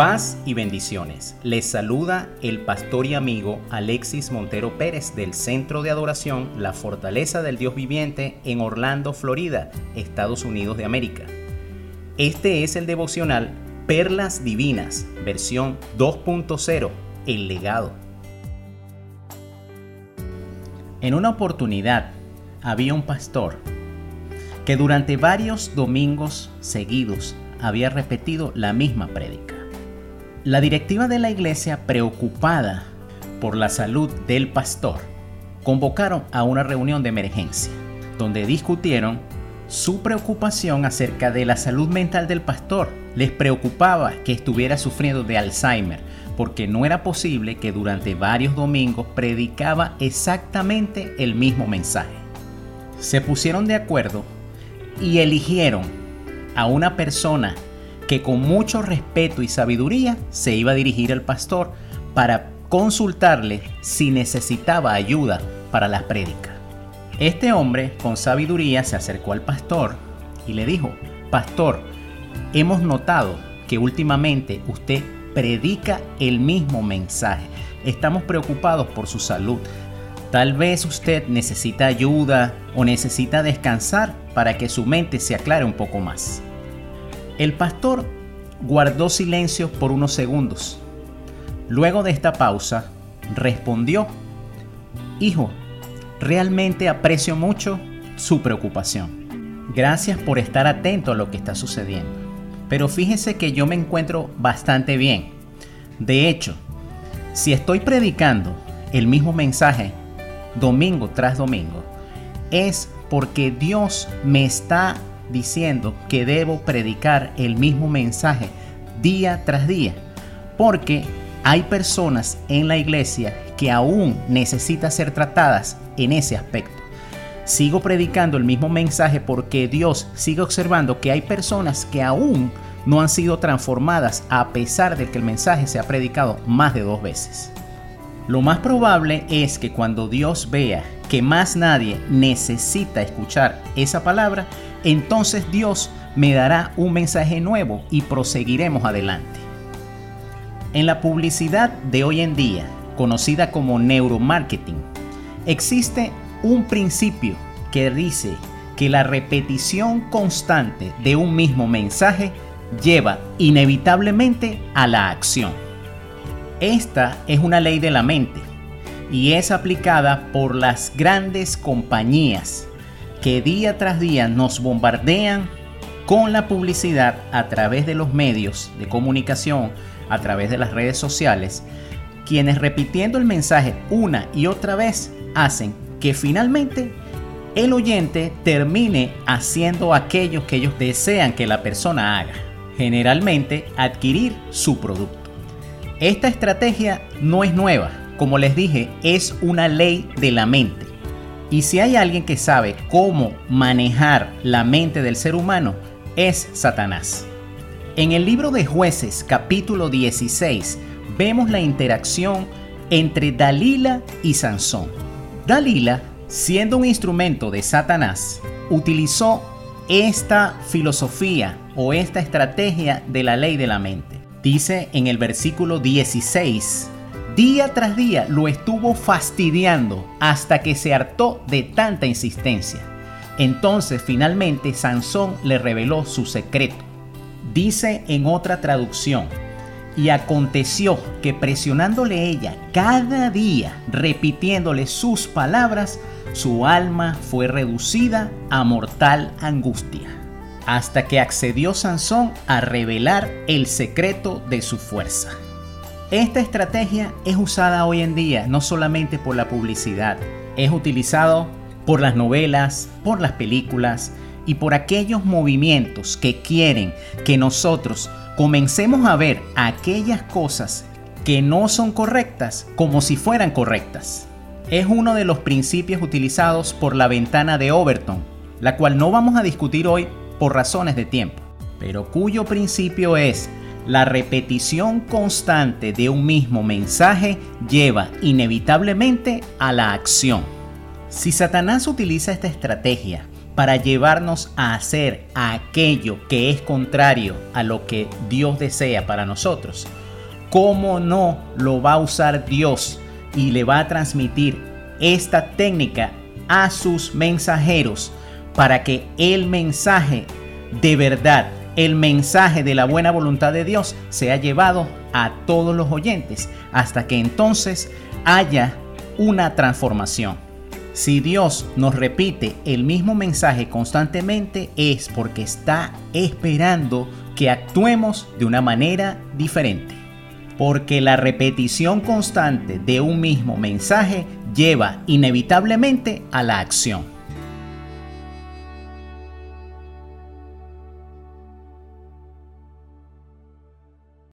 Paz y bendiciones. Les saluda el pastor y amigo Alexis Montero Pérez del Centro de Adoración La Fortaleza del Dios Viviente en Orlando, Florida, Estados Unidos de América. Este es el devocional Perlas Divinas, versión 2.0, El legado. En una oportunidad había un pastor que durante varios domingos seguidos había repetido la misma prédica. La directiva de la iglesia, preocupada por la salud del pastor, convocaron a una reunión de emergencia, donde discutieron su preocupación acerca de la salud mental del pastor. Les preocupaba que estuviera sufriendo de Alzheimer, porque no era posible que durante varios domingos predicaba exactamente el mismo mensaje. Se pusieron de acuerdo y eligieron a una persona que con mucho respeto y sabiduría se iba a dirigir al pastor para consultarle si necesitaba ayuda para la prédica. Este hombre con sabiduría se acercó al pastor y le dijo, Pastor, hemos notado que últimamente usted predica el mismo mensaje. Estamos preocupados por su salud. Tal vez usted necesita ayuda o necesita descansar para que su mente se aclare un poco más. El pastor guardó silencio por unos segundos. Luego de esta pausa, respondió, Hijo, realmente aprecio mucho su preocupación. Gracias por estar atento a lo que está sucediendo. Pero fíjese que yo me encuentro bastante bien. De hecho, si estoy predicando el mismo mensaje domingo tras domingo, es porque Dios me está diciendo que debo predicar el mismo mensaje día tras día, porque hay personas en la iglesia que aún necesitan ser tratadas en ese aspecto. Sigo predicando el mismo mensaje porque Dios sigue observando que hay personas que aún no han sido transformadas a pesar de que el mensaje se ha predicado más de dos veces. Lo más probable es que cuando Dios vea que más nadie necesita escuchar esa palabra, entonces Dios me dará un mensaje nuevo y proseguiremos adelante. En la publicidad de hoy en día, conocida como neuromarketing, existe un principio que dice que la repetición constante de un mismo mensaje lleva inevitablemente a la acción. Esta es una ley de la mente y es aplicada por las grandes compañías que día tras día nos bombardean con la publicidad a través de los medios de comunicación, a través de las redes sociales, quienes repitiendo el mensaje una y otra vez hacen que finalmente el oyente termine haciendo aquello que ellos desean que la persona haga, generalmente adquirir su producto. Esta estrategia no es nueva, como les dije, es una ley de la mente y si hay alguien que sabe cómo manejar la mente del ser humano, es Satanás. En el libro de jueces capítulo 16 vemos la interacción entre Dalila y Sansón. Dalila, siendo un instrumento de Satanás, utilizó esta filosofía o esta estrategia de la ley de la mente. Dice en el versículo 16 Día tras día lo estuvo fastidiando hasta que se hartó de tanta insistencia. Entonces finalmente Sansón le reveló su secreto. Dice en otra traducción, y aconteció que presionándole ella cada día, repitiéndole sus palabras, su alma fue reducida a mortal angustia, hasta que accedió Sansón a revelar el secreto de su fuerza. Esta estrategia es usada hoy en día no solamente por la publicidad, es utilizado por las novelas, por las películas y por aquellos movimientos que quieren que nosotros comencemos a ver aquellas cosas que no son correctas como si fueran correctas. Es uno de los principios utilizados por la ventana de Overton, la cual no vamos a discutir hoy por razones de tiempo, pero cuyo principio es la repetición constante de un mismo mensaje lleva inevitablemente a la acción. Si Satanás utiliza esta estrategia para llevarnos a hacer aquello que es contrario a lo que Dios desea para nosotros, ¿cómo no lo va a usar Dios y le va a transmitir esta técnica a sus mensajeros para que el mensaje de verdad, el mensaje de la buena voluntad de Dios sea llevado a todos los oyentes hasta que entonces haya una transformación. Si Dios nos repite el mismo mensaje constantemente es porque está esperando que actuemos de una manera diferente. Porque la repetición constante de un mismo mensaje lleva inevitablemente a la acción.